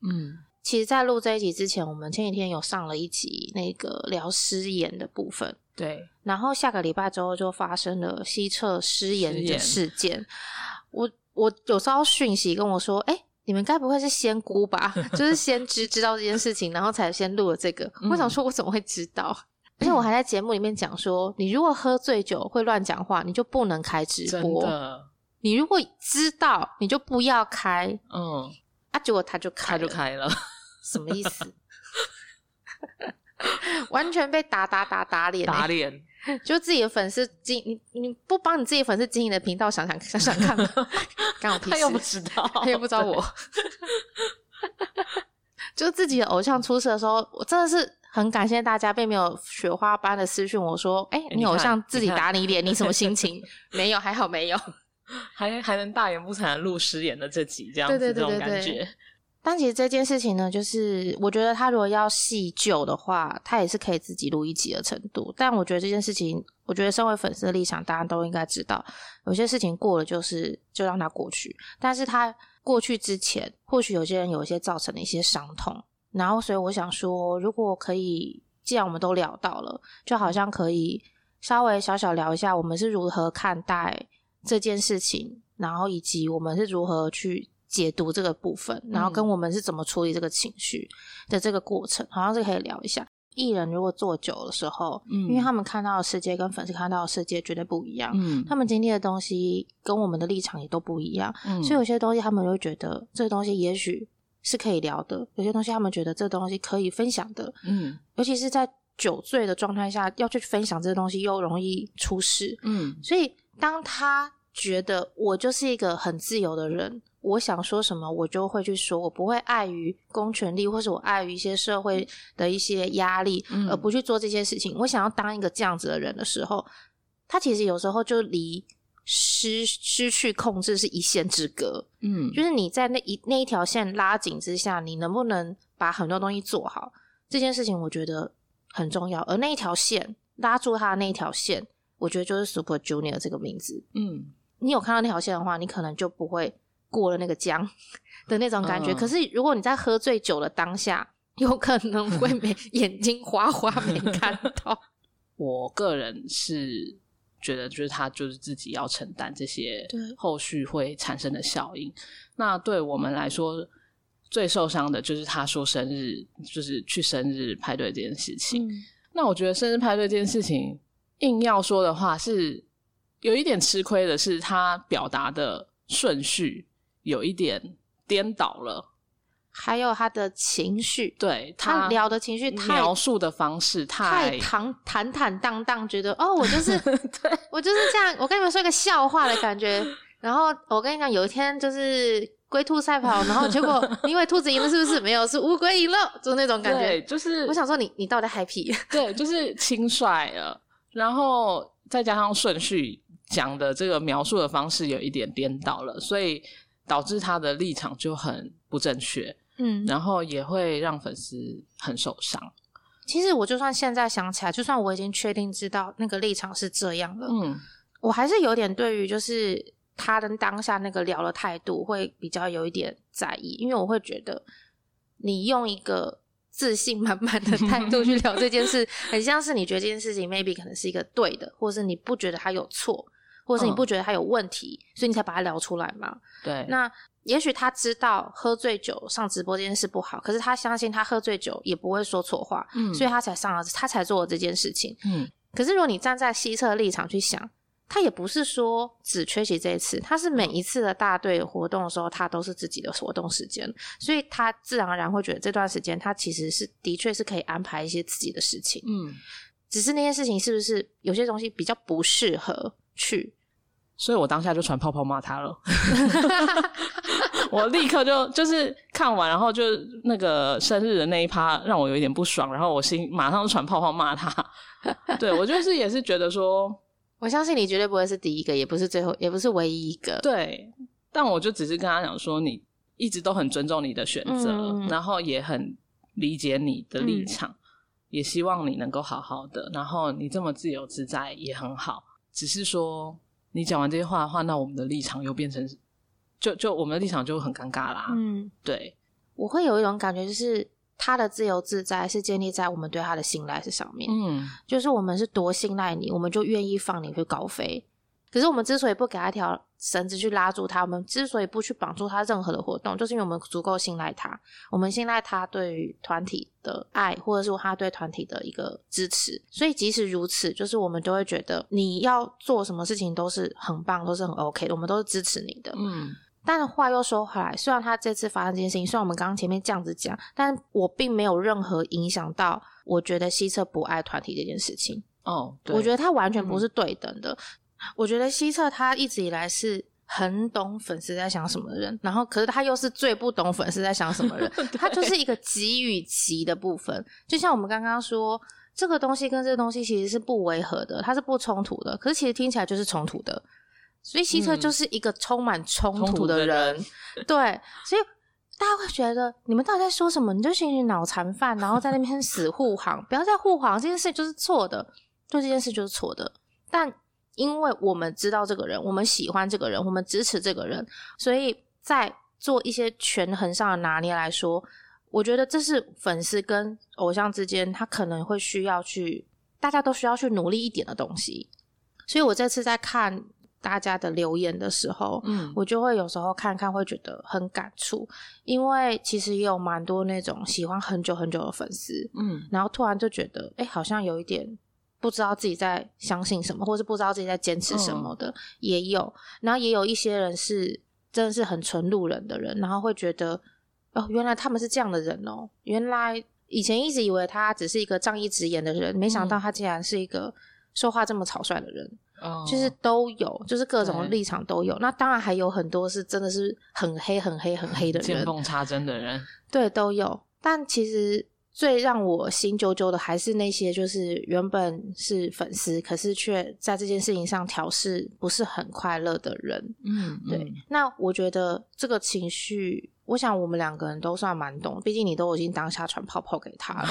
嗯。其实，在录这一集之前，我们前几天有上了一集那个聊失言的部分。对，然后下个礼拜之后就发生了西侧失言的事件。我我有收到讯息跟我说：“哎，你们该不会是仙姑吧？就是先知知道这件事情，然后才先录了这个。”我想说，我怎么会知道？而且我还在节目里面讲说，你如果喝醉酒会乱讲话，你就不能开直播。你如果知道，你就不要开。嗯，啊，结果他就开，他就开了。什么意思？完全被打打打打脸，打脸！就自己的粉丝经你你不帮你自己粉丝经营的频道，想想想想看，刚好 他又不知道，他又不知道我。就自己的偶像出事的时候，我真的是很感谢大家，并没有雪花般的私讯我说：“哎，你偶像自己打你脸，你什么心情？” 没有，还好没有，还还能大言不惭的录失言的这集，这样子这种感觉。但其实这件事情呢，就是我觉得他如果要细究的话，他也是可以自己录一集的程度。但我觉得这件事情，我觉得身为粉丝的立场，大家都应该知道，有些事情过了就是就让它过去。但是他过去之前，或许有些人有一些造成的一些伤痛。然后，所以我想说，如果可以，既然我们都聊到了，就好像可以稍微小小聊一下，我们是如何看待这件事情，然后以及我们是如何去。解读这个部分，然后跟我们是怎么处理这个情绪的这个过程，好像是可以聊一下。艺人如果做久的时候，嗯，因为他们看到的世界跟粉丝看到的世界绝对不一样，嗯，他们经历的东西跟我们的立场也都不一样，嗯，所以有些东西他们会觉得这个东西也许是可以聊的，有些东西他们觉得这东西可以分享的，嗯，尤其是在酒醉的状态下要去分享这个东西，又容易出事，嗯，所以当他觉得我就是一个很自由的人。我想说什么，我就会去说，我不会碍于公权力，或是我碍于一些社会的一些压力，而不去做这些事情。我想要当一个这样子的人的时候，他其实有时候就离失失去控制是一线之隔。嗯，就是你在那一那一条线拉紧之下，你能不能把很多东西做好？这件事情我觉得很重要。而那一条线拉住他的那一条线，我觉得就是 Super Junior 这个名字。嗯，你有看到那条线的话，你可能就不会。过了那个江的那种感觉，可是如果你在喝醉酒的当下，有可能 会没眼睛花花没看到。我个人是觉得就是他就是自己要承担这些后续会产生的效应。那对我们来说，最受伤的就是他说生日就是去生日派对这件事情。那我觉得生日派对这件事情，硬要说的话是有一点吃亏的，是他表达的顺序有一点颠倒了。还有他的情绪，对他聊的情绪，描述的方式太坦坦坦荡荡，觉得哦，我就是 对我就是这样。我跟你们说一个笑话的感觉。然后我跟你讲，有一天就是龟兔赛跑，然后结果因为兔子赢了，是不是？没有，是乌龟赢了，就那种感觉。就是我想说，你你到底 happy？对，就是轻率了，然后再加上顺序讲的这个描述的方式有一点颠倒了，所以导致他的立场就很不正确。嗯，然后也会让粉丝很受伤。其实我就算现在想起来，就算我已经确定知道那个立场是这样了，嗯，我还是有点对于就是他跟当下那个聊的态度会比较有一点在意，因为我会觉得你用一个自信满满的态度去聊这件事，很像是你觉得这件事情 maybe 可能是一个对的，或是你不觉得他有错，或者是你不觉得他有问题，所以你才把他聊出来嘛？对，那。也许他知道喝醉酒上直播这件事不好，可是他相信他喝醉酒也不会说错话，嗯，所以他才上了，他才做了这件事情，嗯。可是如果你站在西侧立场去想，他也不是说只缺席这一次，他是每一次的大队活动的时候，他都是自己的活动时间，所以他自然而然会觉得这段时间他其实是的确是可以安排一些自己的事情，嗯。只是那些事情是不是有些东西比较不适合去？所以我当下就传泡泡骂他了，我立刻就就是看完，然后就那个生日的那一趴让我有一点不爽，然后我心马上传泡泡骂他。对我就是也是觉得说，我相信你绝对不会是第一个，也不是最后，也不是唯一一个。对，但我就只是跟他讲说，你一直都很尊重你的选择，然后也很理解你的立场，也希望你能够好好的，然后你这么自由自在也很好，只是说。你讲完这些话的话，那我们的立场又变成，就就我们的立场就很尴尬啦。嗯，对，我会有一种感觉，就是他的自由自在是建立在我们对他的信赖是上面。嗯，就是我们是多信赖你，我们就愿意放你去高飞。可是我们之所以不给他一条绳子去拉住他，我们之所以不去绑住他任何的活动，就是因为我们足够信赖他。我们信赖他对于团体的爱，或者是他对团体的一个支持。所以即使如此，就是我们都会觉得你要做什么事情都是很棒，都是很 OK 的，我们都是支持你的。嗯。但话又说回来，虽然他这次发生这件事情，虽然我们刚刚前面这样子讲，但我并没有任何影响到我觉得西侧不爱团体这件事情。哦，我觉得他完全不是对等的。我觉得西侧他一直以来是很懂粉丝在想什么的人，然后可是他又是最不懂粉丝在想什么人，他就是一个急与急的部分。就像我们刚刚说，这个东西跟这个东西其实是不违和的，它是不冲突的，可是其实听起来就是冲突的。所以西侧就是一个充满冲突的人，对，所以大家会觉得你们到底在说什么？你就一群脑残犯，然后在那边死护航，不要再护航，这件事就是错的，做这件事就是错的，但。因为我们知道这个人，我们喜欢这个人，我们支持这个人，所以在做一些权衡上的拿捏来说，我觉得这是粉丝跟偶像之间他可能会需要去，大家都需要去努力一点的东西。所以我这次在看大家的留言的时候，嗯，我就会有时候看看会觉得很感触，因为其实也有蛮多那种喜欢很久很久的粉丝，嗯，然后突然就觉得，哎，好像有一点。不知道自己在相信什么，或是不知道自己在坚持什么的也有，然后也有一些人是真的是很纯路人的人，然后会觉得哦，原来他们是这样的人哦，原来以前一直以为他只是一个仗义直言的人，没想到他竟然是一个说话这么草率的人，就是都有，就是各种立场都有。那当然还有很多是真的是很黑、很黑、很黑的人，见缝插针的人，对，都有。但其实。最让我心揪揪的还是那些，就是原本是粉丝，可是却在这件事情上调试不是很快乐的人。嗯，对。那我觉得这个情绪，我想我们两个人都算蛮懂，毕竟你都已经当下传泡泡给他了。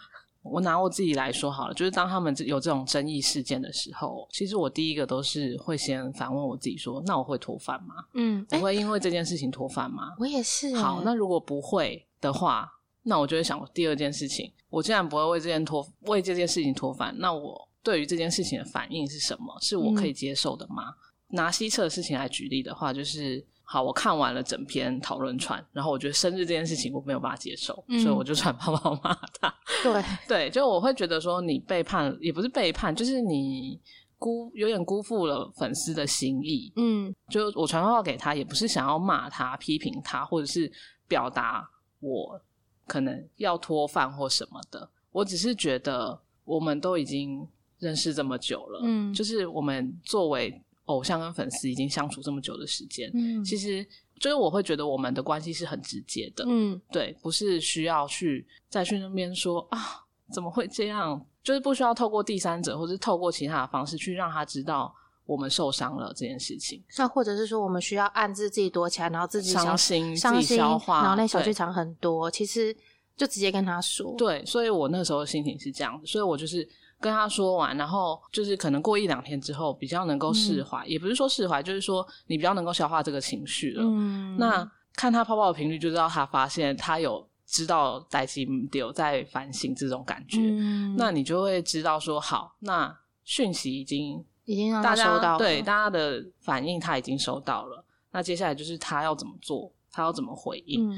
我拿我自己来说好了，就是当他们有这种争议事件的时候，其实我第一个都是会先反问我自己说：那我会脱饭吗？嗯，我会因为这件事情脱饭吗？我也是。好，那如果不会的话。那我就会想第二件事情，我既然不会为这件脱为这件事情脱饭，那我对于这件事情的反应是什么，是我可以接受的吗？拿西侧的事情来举例的话，就是好，我看完了整篇讨论串，然后我觉得生日这件事情我没有办法接受，所以我就传泡泡骂他。对 对，就我会觉得说你背叛，也不是背叛，就是你辜有点辜负了粉丝的心意。嗯，就我传泡泡给他，也不是想要骂他、批评他，或者是表达我可能要脱饭或什么的。我只是觉得我们都已经认识这么久了，嗯，就是我们作为。偶像跟粉丝已经相处这么久的时间，嗯，其实就是我会觉得我们的关系是很直接的，嗯，对，不是需要去再去那边说啊，怎么会这样？就是不需要透过第三者或是透过其他的方式去让他知道我们受伤了这件事情。那或者是说，我们需要暗自自己躲起来，然后自己伤心、自己消化，然后那小剧场很多，其实就直接跟他说。对，所以我那时候心情是这样，所以我就是。跟他说完，然后就是可能过一两天之后比较能够释怀，也不是说释怀，就是说你比较能够消化这个情绪了。嗯那看他泡泡的频率，就知道他发现他有知道在心丢在反省这种感觉。嗯那你就会知道说，好，那讯息已经已经让他收到，对大家的反应他已经收到了。那接下来就是他要怎么做，他要怎么回应。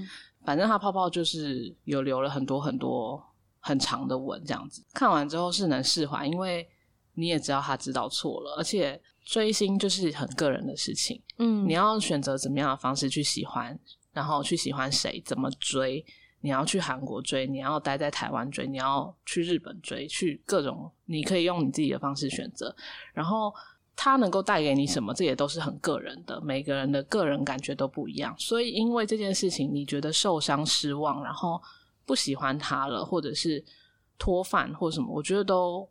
反正他泡泡就是有留了很多很多。很长的文这样子，看完之后是能释怀，因为你也知道他知道错了，而且追星就是很个人的事情，嗯，你要选择怎么样的方式去喜欢，然后去喜欢谁，怎么追，你要去韩国追，你要待在台湾追，你要去日本追，去各种，你可以用你自己的方式选择，然后他能够带给你什么，这也都是很个人的，每个人的个人感觉都不一样，所以因为这件事情，你觉得受伤、失望，然后。不喜欢他了，或者是脱饭或什么，我觉得都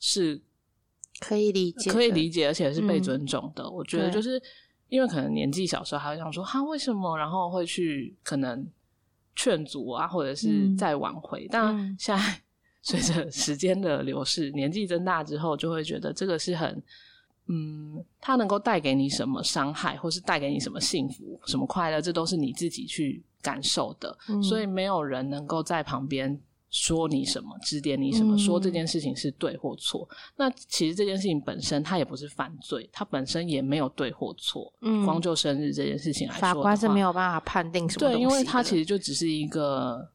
是可以理解，可以理解，而且是被尊重的。我觉得就是因为可能年纪小时候还会想说他为什么，然后会去可能劝阻啊，或者是再挽回。但现在 随着时间的流逝，年纪增大之后，就会觉得这个是很嗯，他能够带给你什么伤害，或是带给你什么幸福、什么快乐，这都是你自己去。感受的，所以没有人能够在旁边说你什么，指点你什么，说这件事情是对或错。那其实这件事情本身它也不是犯罪，它本身也没有对或错。嗯，光就生日这件事情来说，法官是没有办法判定什么。对，因为它其实就只是一个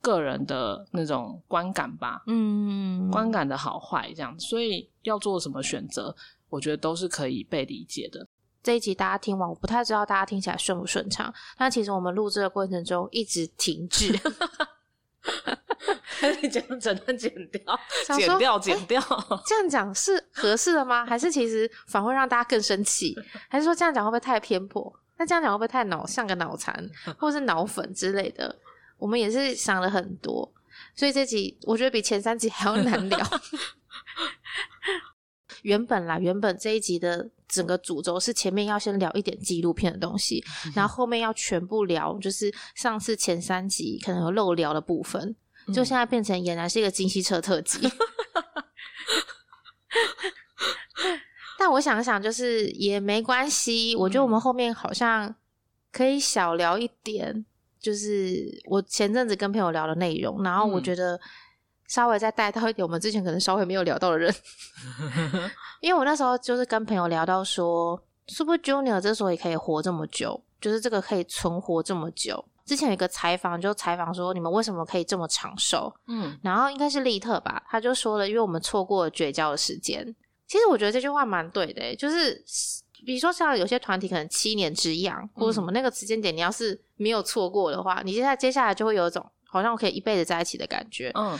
个人的那种观感吧。嗯，观感的好坏这样，所以要做什么选择，我觉得都是可以被理解的。这一集大家听完，我不太知道大家听起来顺不顺畅。但其实我们录制的过程中一直停滞，你讲整段剪掉，剪掉，剪掉。这样讲是合适的吗？还是其实反而会让大家更生气？还是说这样讲会不会太偏颇？那这样讲会不会太脑像个脑残，或是脑粉之类的？我们也是想了很多，所以这集我觉得比前三集还要难聊。原本啦，原本这一集的整个主轴是前面要先聊一点纪录片的东西，然后后面要全部聊，就是上次前三集可能有漏聊的部分，就现在变成俨然是一个金希车特辑。但我想想，就是也没关系，我觉得我们后面好像可以小聊一点，就是我前阵子跟朋友聊的内容，然后我觉得。稍微再带到一点，我们之前可能稍微没有聊到的人，因为我那时候就是跟朋友聊到说，Super Junior 之所以可以活这么久，就是这个可以存活这么久。之前有一个采访，就采访说你们为什么可以这么长寿？嗯，然后应该是利特吧，他就说了，因为我们错过了绝交的时间。其实我觉得这句话蛮对的，就是比如说像有些团体可能七年之痒或者什么那个时间点，你要是没有错过的话，你接下来接下来就会有一种好像我可以一辈子在一起的感觉。嗯。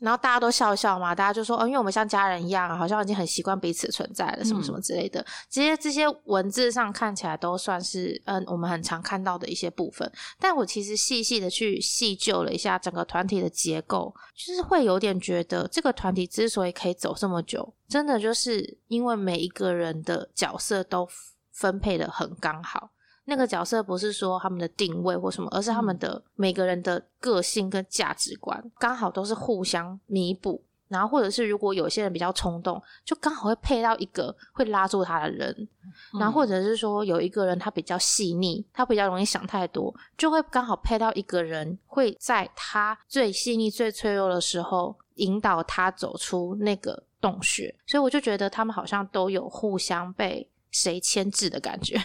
然后大家都笑笑嘛，大家就说哦，因为我们像家人一样，好像已经很习惯彼此存在了，什么什么之类的。这些这些文字上看起来都算是嗯，我们很常看到的一些部分。但我其实细细的去细究了一下整个团体的结构，就是会有点觉得这个团体之所以可以走这么久，真的就是因为每一个人的角色都分配的很刚好。那个角色不是说他们的定位或什么，而是他们的每个人的个性跟价值观刚好都是互相弥补，然后或者是如果有些人比较冲动，就刚好会配到一个会拉住他的人，然后或者是说有一个人他比较细腻，他比较容易想太多，就会刚好配到一个人会在他最细腻、最脆弱的时候引导他走出那个洞穴，所以我就觉得他们好像都有互相被谁牵制的感觉。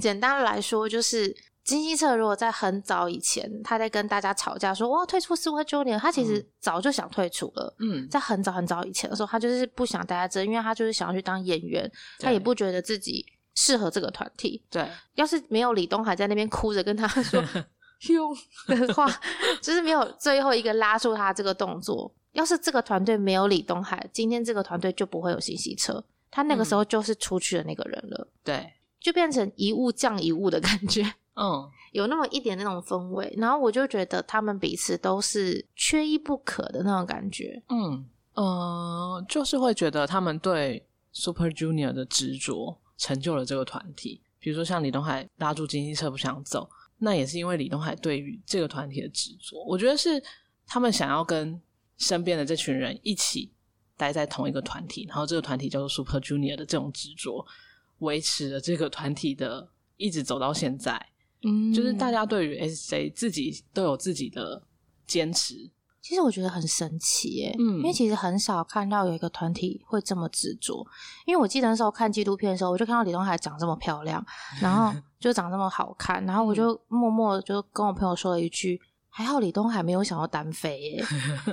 简单来说，就是金希澈如果在很早以前，他在跟大家吵架说我要退出 Super Junior，他其实早就想退出了。嗯，在很早很早以前的时候，他就是不想待在这，因为他就是想要去当演员，他也不觉得自己适合这个团体。对，要是没有李东海在那边哭着跟他说 用的话，就是没有最后一个拉住他这个动作。要是这个团队没有李东海，今天这个团队就不会有新西车。他那个时候就是出去的那个人了。对。就变成一物降一物的感觉，嗯，有那么一点那种氛围，然后我就觉得他们彼此都是缺一不可的那种感觉，嗯，呃，就是会觉得他们对 Super Junior 的执着成就了这个团体。比如说像李东海拉住经济车不想走，那也是因为李东海对于这个团体的执着。我觉得是他们想要跟身边的这群人一起待在同一个团体，然后这个团体叫做 Super Junior 的这种执着。维持了这个团体的一直走到现在，嗯，就是大家对于 S J 自己都有自己的坚持。其实我觉得很神奇耶，嗯，因为其实很少看到有一个团体会这么执着。因为我记得那时候看纪录片的时候，我就看到李东海长这么漂亮，然后 就长这么好看，然后我就默默就跟我朋友说了一句。还好李东海没有想要单飞耶，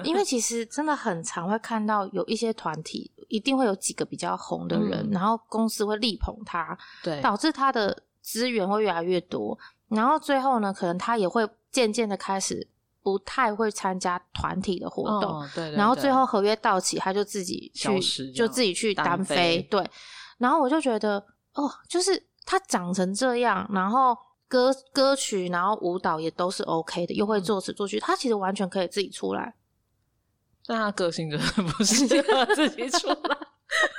因为其实真的很常会看到有一些团体，一定会有几个比较红的人，然后公司会力捧他，对，导致他的资源会越来越多，然后最后呢，可能他也会渐渐的开始不太会参加团体的活动，对，然后最后合约到期，他就自己去，就自己去单飞，对，然后我就觉得哦，就是他长成这样，然后。歌歌曲，然后舞蹈也都是 OK 的，又会作词作曲，他其实完全可以自己出来。但他个性真的不适合自己出来，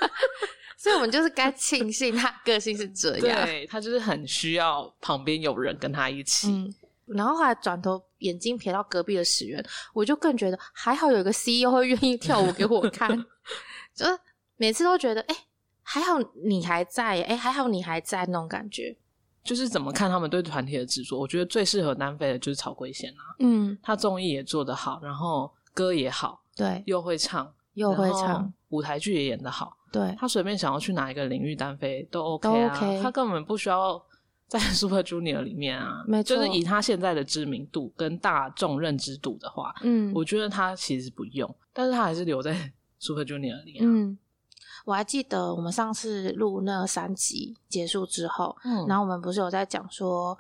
所以我们就是该庆幸他个性是这样。对他就是很需要旁边有人跟他一起。嗯，然后后来转头眼睛瞥到隔壁的史源，我就更觉得还好有一个 CEO 会愿意跳舞给我看，就是每次都觉得哎，还好你还在，哎，还好你还在那种感觉。就是怎么看他们对团体的制作，我觉得最适合单飞的就是曹圭贤啊。嗯，他综艺也做得好，然后歌也好，对，又会唱，又会唱，舞台剧也演得好。对，他随便想要去哪一个领域单飞都 OK 啊，他根本不需要 在 Super Junior 里面啊。没错，就是以他现在的知名度跟大众认知度的话，嗯，我觉得他其实不用，但是他还是留在 Super Junior 里嗯。我还记得我们上次录那三集结束之后，嗯，然后我们不是有在讲说，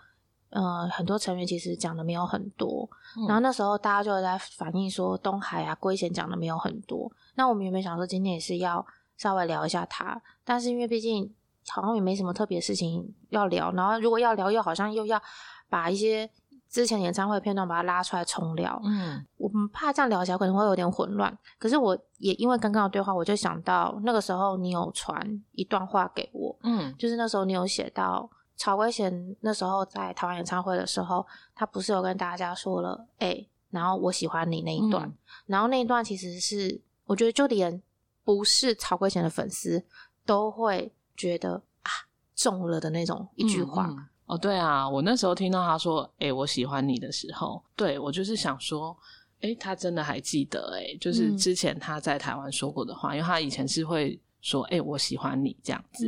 呃，很多成员其实讲的没有很多，然后那时候大家就在反映说，东海啊、龟贤讲的没有很多。那我们有没有想说，今天也是要稍微聊一下他？但是因为毕竟好像也没什么特别事情要聊，然后如果要聊，又好像又要把一些。之前演唱会片段把它拉出来重聊，嗯，我们怕这样聊起来可能会有点混乱。可是我也因为刚刚的对话，我就想到那个时候你有传一段话给我，嗯，就是那时候你有写到曹圭贤那时候在台湾演唱会的时候，他不是有跟大家说了，哎，然后我喜欢你那一段，然后那一段其实是我觉得就连不是曹圭贤的粉丝都会觉得啊中了的那种一句话。哦，对啊，我那时候听到他说“哎，我喜欢你”的时候，对我就是想说，哎，他真的还记得，哎，就是之前他在台湾说过的话，因为他以前是会说“哎，我喜欢你”这样子，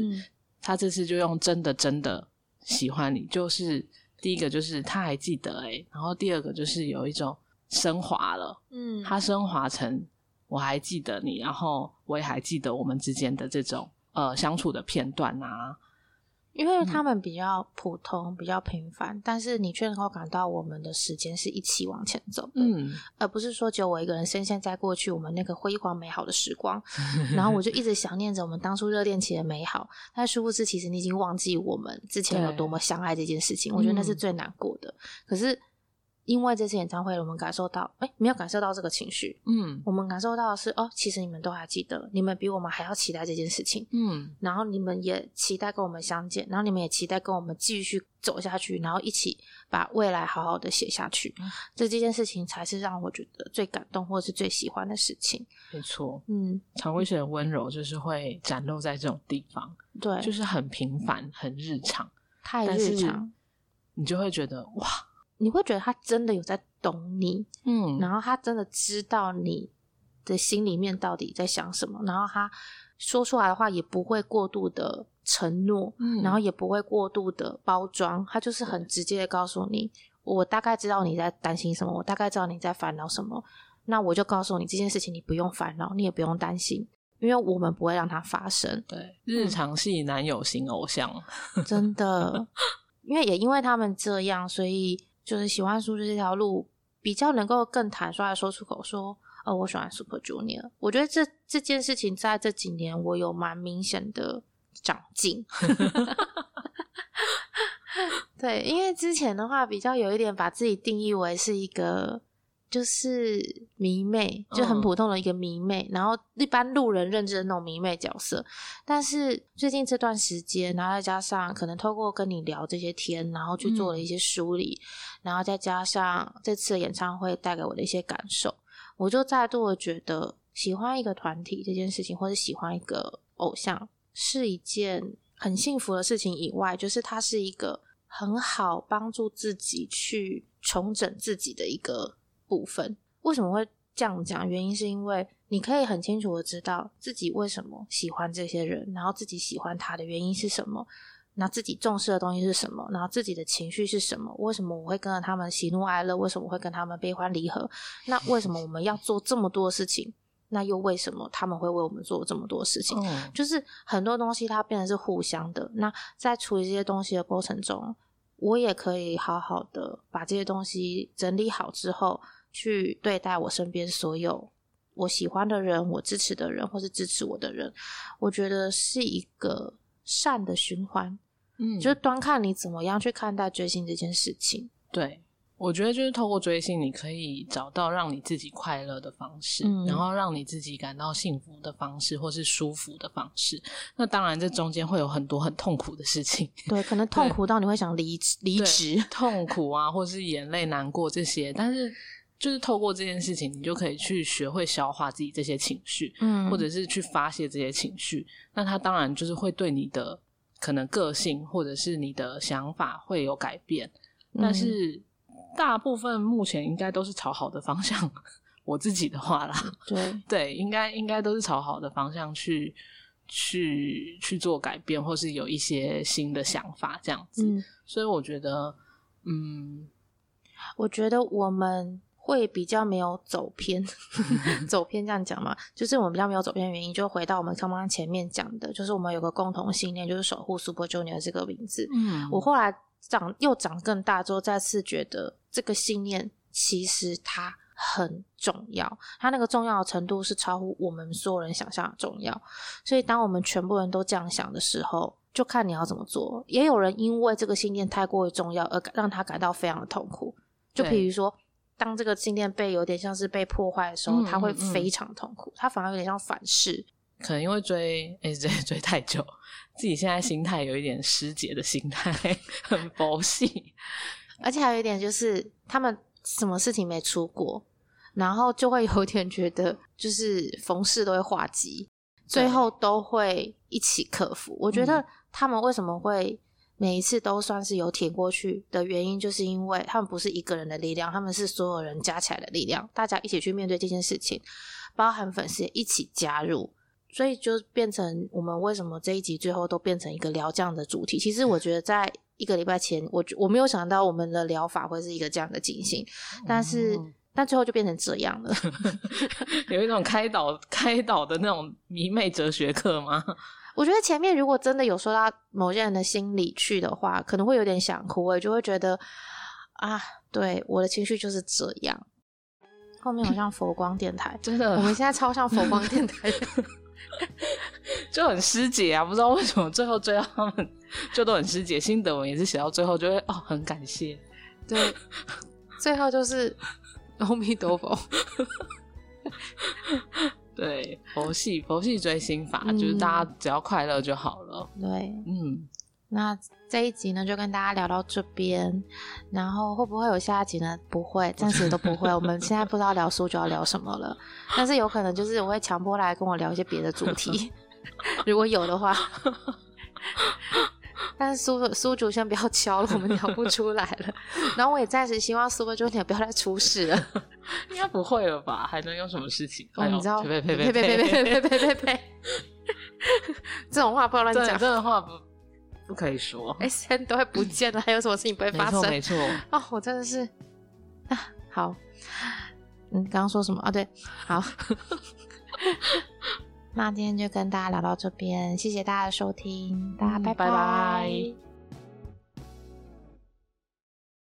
他这次就用“真的真的喜欢你”，就是第一个就是他还记得，哎，然后第二个就是有一种升华了，嗯，他升华成我还记得你，然后我也还记得我们之间的这种呃相处的片段啊。因为他们比较普通、比较平凡，但是你却能够感到我们的时间是一起往前走的，嗯，而不是说只有我一个人深陷在过去我们那个辉煌美好的时光，然后我就一直想念着我们当初热恋期的美好，但殊不知其实你已经忘记我们之前有多么相爱这件事情，我觉得那是最难过的。可是。因为这次演唱会，我们感受到，哎，没有感受到这个情绪，嗯，我们感受到的是，哦，其实你们都还记得，你们比我们还要期待这件事情，嗯，然后你们也期待跟我们相见，然后你们也期待跟我们继续走下去，然后一起把未来好好的写下去，这这件事情才是让我觉得最感动或者是最喜欢的事情。没错，嗯，常威雪的温柔就是会展露在这种地方，对，就是很平凡、很日常，太日常，你就会觉得哇。你会觉得他真的有在懂你，嗯，然后他真的知道你的心里面到底在想什么，然后他说出来的话也不会过度的承诺，嗯，然后也不会过度的包装，他就是很直接的告诉你，我大概知道你在担心什么，我大概知道你在烦恼什么，那我就告诉你这件事情，你不用烦恼，你也不用担心，因为我们不会让它发生。对，日常系男友型偶像，真的，因为也因为他们这样，所以就是喜欢数字这条路比较能够更坦率的说出口，说。哦，我喜欢 Super Junior。我觉得这这件事情在这几年我有蛮明显的长进。对，因为之前的话比较有一点把自己定义为是一个就是迷妹，就很普通的一个迷妹，然后一般路人认知的那种迷妹角色。但是最近这段时间，然后再加上可能透过跟你聊这些天，然后去做了一些梳理，然后再加上这次的演唱会带给我的一些感受。我就再度的觉得，喜欢一个团体这件事情，或者喜欢一个偶像，是一件很幸福的事情。以外，就是它是一个很好帮助自己去重整自己的一个部分。为什么会这样讲？原因是因为你可以很清楚的知道自己为什么喜欢这些人，然后自己喜欢他的原因是什么。那自己重视的东西是什么？然后自己的情绪是什么？为什么我会跟着他们喜怒哀乐？为什么会跟他们悲欢离合？那为什么我们要做这么多事情？那又为什么他们会为我们做这么多事情？就是很多东西它变成是互相的。那在处理这些东西的过程中，我也可以好好的把这些东西整理好之后，去对待我身边所有我喜欢的人、我支持的人或是支持我的人。我觉得是一个善的循环。嗯，就是端看你怎么样去看待追星这件事情。对，我觉得就是透过追星，你可以找到让你自己快乐的方式，然后让你自己感到幸福的方式，或是舒服的方式。那当然，这中间会有很多很痛苦的事情。对，可能痛苦到你会想离离职，痛苦啊，或是眼泪、难过这些。但是，就是透过这件事情，你就可以去学会消化自己这些情绪，嗯，或者是去发泄这些情绪。那它当然就是会对你的。可能个性或者是你的想法会有改变，但是大部分目前应该都是朝好的方向。我自己的话啦，对对，应该应该都是朝好的方向去去去做改变，或是有一些新的想法这样子。所以我觉得，嗯，我觉得我们。会比较没有走偏，走偏这样讲嘛，就是我们比较没有走偏的原因，就回到我们刚刚前面讲的，就是我们有个共同信念，就是守护 Super Junior 这个名字。嗯，我后来长又长更大之后，再次觉得这个信念其实它很重要，它那个重要的程度是超乎我们所有人想象的重要。所以当我们全部人都这样想的时候，就看你要怎么做。也有人因为这个信念太过于重要而让他感到非常的痛苦，就比如说。当这个信念被有点像是被破坏的时候，他会非常痛苦，他反而有点像反噬。可能因为追 S J 追太久，自己现在心态有一点失节的心态，很佛系。而且还有一点就是，他们什么事情没出过，然后就会有点觉得，就是逢事都会化机，最后都会一起克服。我觉得他们为什么会？每一次都算是有挺过去的原因，就是因为他们不是一个人的力量，他们是所有人加起来的力量，大家一起去面对这件事情，包含粉丝也一起加入，所以就变成我们为什么这一集最后都变成一个聊这样的主题。其实我觉得在一个礼拜前，我我没有想到我们的疗法会是一个这样的进行，但是但最后就变成这样了，有一种开导开导的那种迷妹哲学课吗？我觉得前面如果真的有说到某些人的心里去的话，可能会有点想哭，我就会觉得啊，对，我的情绪就是这样。后面好像 佛光电台，真的，我们现在超像佛光电台，就很师姐啊，不知道为什么最后追到他们就都很师姐，心得文也是写到最后就会哦，很感谢，对，最后就是阿弥陀佛。对，佛系佛系追星法，就是大家只要快乐就好了。对，嗯，那这一集呢，就跟大家聊到这边，然后会不会有下一集呢？不会，暂时都不会。我们现在不知道聊书就要聊什么了，但是有可能就是我会强迫来跟我聊一些别的主题，如果有的话。但是苏苏主先不要敲了，我们聊不出来了。然后我也暂时希望苏菲就你不要再出事了，应该不会了吧？还能有什么事情？哦，你知道？呸呸呸 呸呸呸呸呸呸呸！这种话不要乱讲，这种话不不可以说。S N 都会不见了，还有什么事情不会发生？没错没错。哦，我真的是啊，好。嗯，刚刚说什么啊？对，好。那今天就跟大家聊到这边，谢谢大家的收听，大家拜拜。